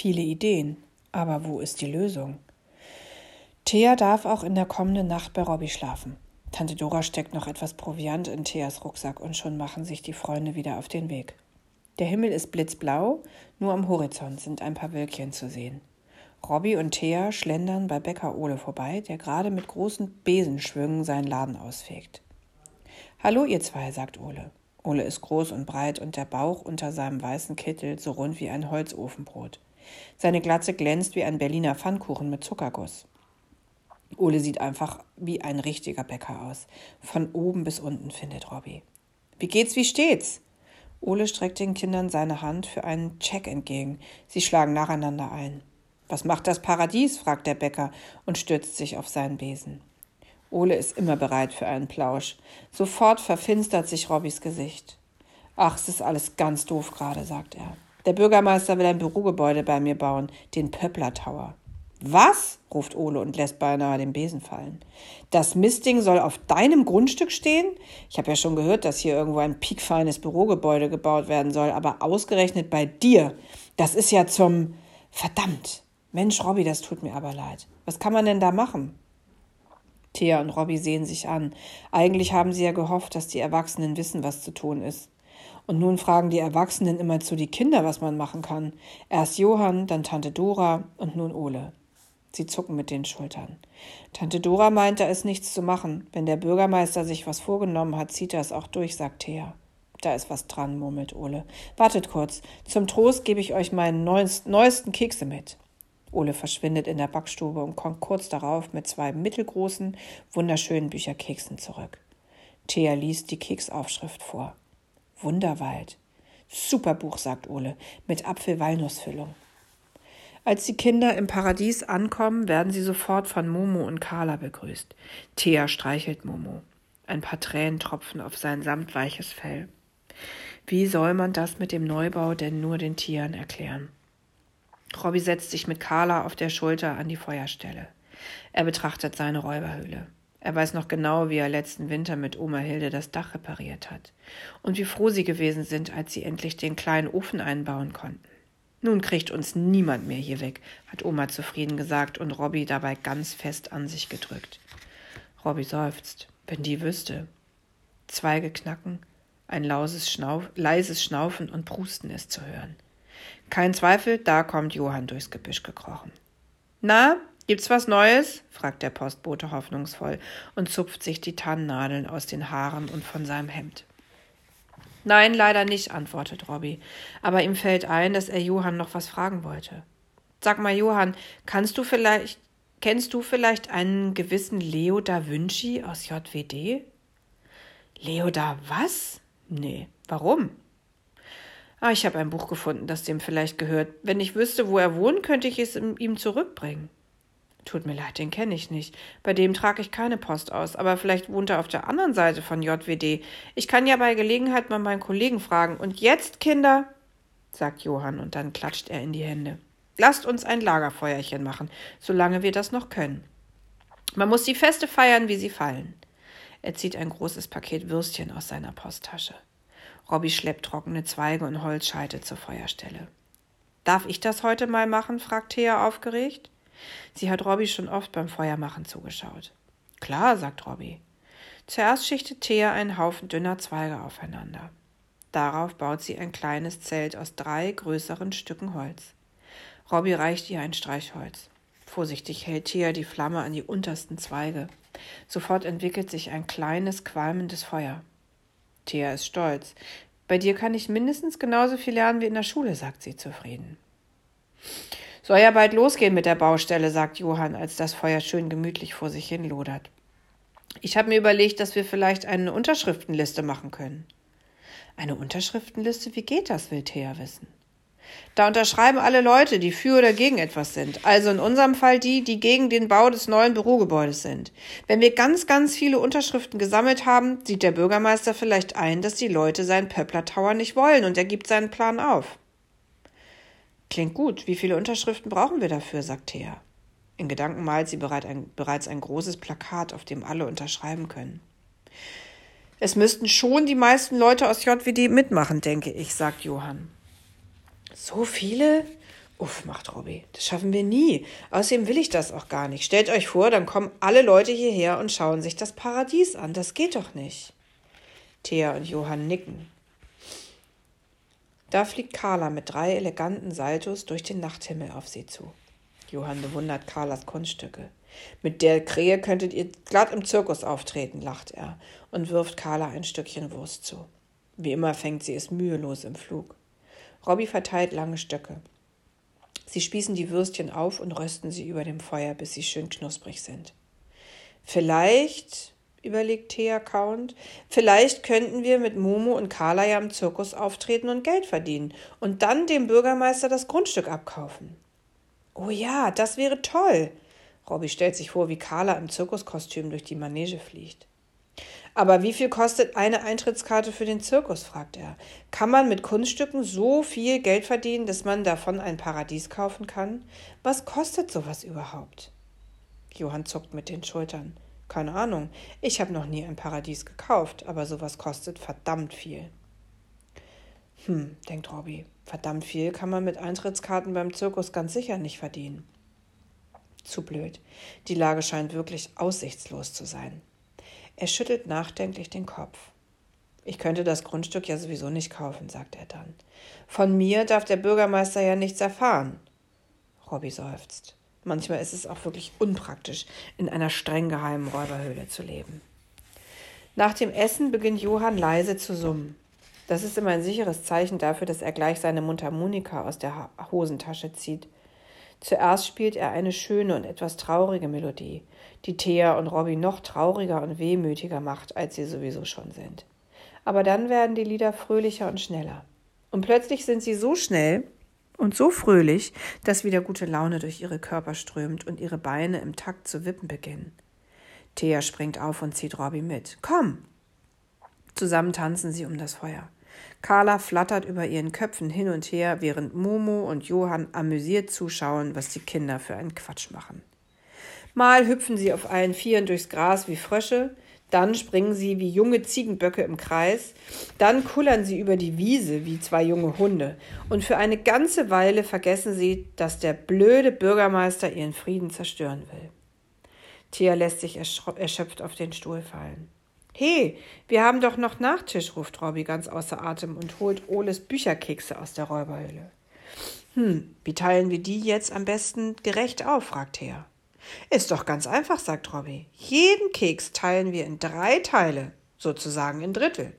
viele Ideen, aber wo ist die Lösung? Thea darf auch in der kommenden Nacht bei Robby schlafen. Tante Dora steckt noch etwas Proviant in Theas Rucksack und schon machen sich die Freunde wieder auf den Weg. Der Himmel ist blitzblau, nur am Horizont sind ein paar Wölkchen zu sehen. Robby und Thea schlendern bei Bäcker Ole vorbei, der gerade mit großen Besenschwüngen seinen Laden ausfegt. Hallo, ihr zwei, sagt Ole. Ole ist groß und breit und der Bauch unter seinem weißen Kittel so rund wie ein Holzofenbrot. Seine Glatze glänzt wie ein Berliner Pfannkuchen mit Zuckerguss. Ole sieht einfach wie ein richtiger Bäcker aus. Von oben bis unten, findet Robby. Wie geht's, wie steht's? Ole streckt den Kindern seine Hand für einen Check entgegen. Sie schlagen nacheinander ein. Was macht das Paradies? fragt der Bäcker und stürzt sich auf seinen Besen. Ole ist immer bereit für einen Plausch. Sofort verfinstert sich Robbys Gesicht. Ach, es ist alles ganz doof gerade, sagt er. Der Bürgermeister will ein Bürogebäude bei mir bauen, den Pöppler Tower. Was? ruft Ole und lässt beinahe den Besen fallen. Das Mistding soll auf deinem Grundstück stehen? Ich habe ja schon gehört, dass hier irgendwo ein piekfeines Bürogebäude gebaut werden soll, aber ausgerechnet bei dir. Das ist ja zum. Verdammt! Mensch, Robby, das tut mir aber leid. Was kann man denn da machen? Thea und Robby sehen sich an. Eigentlich haben sie ja gehofft, dass die Erwachsenen wissen, was zu tun ist. Und nun fragen die Erwachsenen immer zu die Kinder, was man machen kann. Erst Johann, dann Tante Dora und nun Ole. Sie zucken mit den Schultern. Tante Dora meint, da ist nichts zu machen. Wenn der Bürgermeister sich was vorgenommen hat, zieht er es auch durch, sagt Thea. Da ist was dran, murmelt Ole. Wartet kurz. Zum Trost gebe ich euch meinen neuesten Kekse mit. Ole verschwindet in der Backstube und kommt kurz darauf mit zwei mittelgroßen, wunderschönen Bücherkeksen zurück. Thea liest die Keksaufschrift vor. Wunderwald. Super Buch, sagt Ole, mit Apfel-Walnussfüllung. Als die Kinder im Paradies ankommen, werden sie sofort von Momo und Carla begrüßt. Thea streichelt Momo. Ein paar Tränen tropfen auf sein samtweiches Fell. Wie soll man das mit dem Neubau denn nur den Tieren erklären? Robby setzt sich mit Carla auf der Schulter an die Feuerstelle. Er betrachtet seine Räuberhöhle. Er weiß noch genau, wie er letzten Winter mit Oma Hilde das Dach repariert hat und wie froh sie gewesen sind, als sie endlich den kleinen Ofen einbauen konnten. Nun kriegt uns niemand mehr hier weg, hat Oma zufrieden gesagt und Robby dabei ganz fest an sich gedrückt. Robby seufzt. Wenn die wüsste. Zweige knacken, ein lauses Schnauf, leises Schnaufen und Prusten ist zu hören. Kein Zweifel, da kommt Johann durchs Gebüsch gekrochen. Na, gibt's was Neues? fragt der Postbote hoffnungsvoll und zupft sich die Tannennadeln aus den Haaren und von seinem Hemd. Nein, leider nicht, antwortet Robby. Aber ihm fällt ein, dass er Johann noch was fragen wollte. Sag mal, Johann, kannst du vielleicht, kennst du vielleicht einen gewissen Leo da Vinci aus JWD? Leo da was? Nee, warum? Ah, ich habe ein Buch gefunden, das dem vielleicht gehört. Wenn ich wüsste, wo er wohnt, könnte ich es ihm zurückbringen. Tut mir leid, den kenne ich nicht. Bei dem trage ich keine Post aus, aber vielleicht wohnt er auf der anderen Seite von JWD. Ich kann ja bei Gelegenheit mal meinen Kollegen fragen. Und jetzt, Kinder, sagt Johann und dann klatscht er in die Hände. Lasst uns ein Lagerfeuerchen machen, solange wir das noch können. Man muss die Feste feiern, wie sie fallen. Er zieht ein großes Paket Würstchen aus seiner Posttasche. Robby schleppt trockene Zweige und Holzscheite zur Feuerstelle. Darf ich das heute mal machen? fragt Thea aufgeregt. Sie hat Robby schon oft beim Feuermachen zugeschaut. Klar, sagt Robby. Zuerst schichtet Thea einen Haufen dünner Zweige aufeinander. Darauf baut sie ein kleines Zelt aus drei größeren Stücken Holz. Robby reicht ihr ein Streichholz. Vorsichtig hält Thea die Flamme an die untersten Zweige. Sofort entwickelt sich ein kleines, qualmendes Feuer. Thea ist stolz. Bei dir kann ich mindestens genauso viel lernen wie in der Schule, sagt sie zufrieden. Soll ja bald losgehen mit der Baustelle, sagt Johann, als das Feuer schön gemütlich vor sich hin lodert. Ich habe mir überlegt, dass wir vielleicht eine Unterschriftenliste machen können. Eine Unterschriftenliste? Wie geht das, will Thea wissen. Da unterschreiben alle Leute, die für oder gegen etwas sind. Also in unserem Fall die, die gegen den Bau des neuen Bürogebäudes sind. Wenn wir ganz, ganz viele Unterschriften gesammelt haben, sieht der Bürgermeister vielleicht ein, dass die Leute seinen Pöppler Tower nicht wollen und er gibt seinen Plan auf. Klingt gut. Wie viele Unterschriften brauchen wir dafür? sagt Thea. In Gedanken malt sie bereits ein großes Plakat, auf dem alle unterschreiben können. Es müssten schon die meisten Leute aus JWD mitmachen, denke ich, sagt Johann. So viele? Uff, macht Robby. Das schaffen wir nie. Außerdem will ich das auch gar nicht. Stellt euch vor, dann kommen alle Leute hierher und schauen sich das Paradies an. Das geht doch nicht. Thea und Johann nicken. Da fliegt Carla mit drei eleganten Saltos durch den Nachthimmel auf sie zu. Johann bewundert Carlas Kunststücke. Mit der Krähe könntet ihr glatt im Zirkus auftreten, lacht er und wirft Carla ein Stückchen Wurst zu. Wie immer fängt sie es mühelos im Flug. Robby verteilt lange Stöcke. Sie spießen die Würstchen auf und rösten sie über dem Feuer, bis sie schön knusprig sind. Vielleicht, überlegt Thea kauend, vielleicht könnten wir mit Momo und Carla ja im Zirkus auftreten und Geld verdienen und dann dem Bürgermeister das Grundstück abkaufen. Oh ja, das wäre toll. Robby stellt sich vor, wie Carla im Zirkuskostüm durch die Manege fliegt. Aber wie viel kostet eine Eintrittskarte für den Zirkus? fragt er. Kann man mit Kunststücken so viel Geld verdienen, dass man davon ein Paradies kaufen kann? Was kostet sowas überhaupt? Johann zuckt mit den Schultern. Keine Ahnung. Ich habe noch nie ein Paradies gekauft, aber sowas kostet verdammt viel. Hm, denkt Robby. Verdammt viel kann man mit Eintrittskarten beim Zirkus ganz sicher nicht verdienen. Zu blöd. Die Lage scheint wirklich aussichtslos zu sein. Er schüttelt nachdenklich den Kopf. Ich könnte das Grundstück ja sowieso nicht kaufen, sagt er dann. Von mir darf der Bürgermeister ja nichts erfahren. Robby seufzt. Manchmal ist es auch wirklich unpraktisch, in einer streng geheimen Räuberhöhle zu leben. Nach dem Essen beginnt Johann leise zu summen. Das ist immer ein sicheres Zeichen dafür, dass er gleich seine Mundharmonika aus der Hosentasche zieht. Zuerst spielt er eine schöne und etwas traurige Melodie, die Thea und Robby noch trauriger und wehmütiger macht, als sie sowieso schon sind. Aber dann werden die Lieder fröhlicher und schneller. Und plötzlich sind sie so schnell und so fröhlich, dass wieder gute Laune durch ihre Körper strömt und ihre Beine im Takt zu wippen beginnen. Thea springt auf und zieht Robby mit. Komm! Zusammen tanzen sie um das Feuer. Carla flattert über ihren Köpfen hin und her, während Momo und Johann amüsiert zuschauen, was die Kinder für einen Quatsch machen. Mal hüpfen sie auf allen Vieren durchs Gras wie Frösche, dann springen sie wie junge Ziegenböcke im Kreis, dann kullern sie über die Wiese wie zwei junge Hunde, und für eine ganze Weile vergessen sie, dass der blöde Bürgermeister ihren Frieden zerstören will. Thea lässt sich erschöpft auf den Stuhl fallen. He, wir haben doch noch Nachtisch, ruft Robby ganz außer Atem und holt Oles Bücherkekse aus der Räuberhöhle. Hm, wie teilen wir die jetzt am besten gerecht auf? fragt Thea. Ist doch ganz einfach, sagt Robby. Jeden Keks teilen wir in drei Teile, sozusagen in Drittel.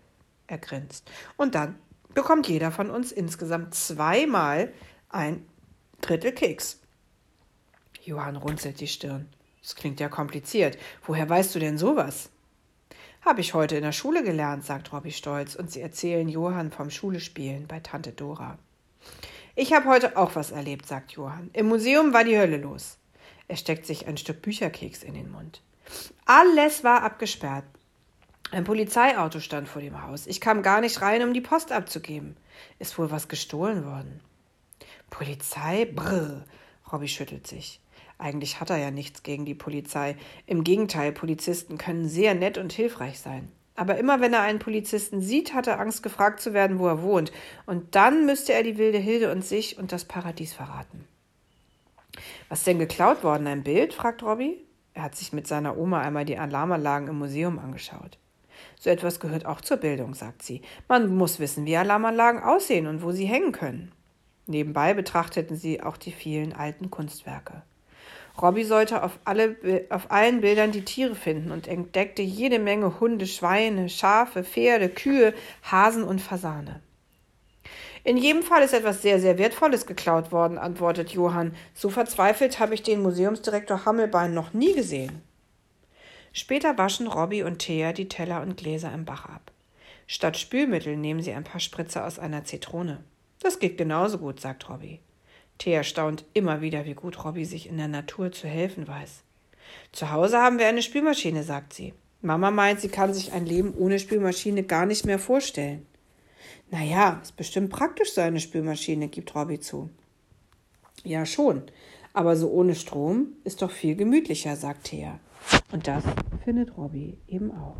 Er grinst. Und dann bekommt jeder von uns insgesamt zweimal ein Drittel Keks. Johann runzelt die Stirn. Das klingt ja kompliziert. Woher weißt du denn sowas? Habe ich heute in der Schule gelernt, sagt Robby stolz, und sie erzählen Johann vom Schulespielen bei Tante Dora. Ich habe heute auch was erlebt, sagt Johann. Im Museum war die Hölle los. Er steckt sich ein Stück Bücherkeks in den Mund. Alles war abgesperrt. Ein Polizeiauto stand vor dem Haus. Ich kam gar nicht rein, um die Post abzugeben. Ist wohl was gestohlen worden. Polizei? Brr. Robby schüttelt sich. Eigentlich hat er ja nichts gegen die Polizei. Im Gegenteil, Polizisten können sehr nett und hilfreich sein. Aber immer wenn er einen Polizisten sieht, hat er Angst, gefragt zu werden, wo er wohnt. Und dann müsste er die wilde Hilde und sich und das Paradies verraten. Was denn geklaut worden? Ein Bild? fragt Robby. Er hat sich mit seiner Oma einmal die Alarmanlagen im Museum angeschaut. So etwas gehört auch zur Bildung, sagt sie. Man muss wissen, wie Alarmanlagen aussehen und wo sie hängen können. Nebenbei betrachteten sie auch die vielen alten Kunstwerke. Robby sollte auf, alle, auf allen Bildern die Tiere finden und entdeckte jede Menge Hunde, Schweine, Schafe, Pferde, Kühe, Hasen und Fasane. In jedem Fall ist etwas sehr, sehr Wertvolles geklaut worden, antwortet Johann. So verzweifelt habe ich den Museumsdirektor Hammelbein noch nie gesehen. Später waschen Robby und Thea die Teller und Gläser im Bach ab. Statt Spülmittel nehmen sie ein paar Spritzer aus einer Zitrone. Das geht genauso gut, sagt Robby. Thea staunt immer wieder, wie gut Robby sich in der Natur zu helfen weiß. Zu Hause haben wir eine Spülmaschine, sagt sie. Mama meint, sie kann sich ein Leben ohne Spülmaschine gar nicht mehr vorstellen. Naja, ist bestimmt praktisch so eine Spülmaschine, gibt Robby zu. Ja, schon. Aber so ohne Strom ist doch viel gemütlicher, sagt Thea. Und das findet Robby eben auch.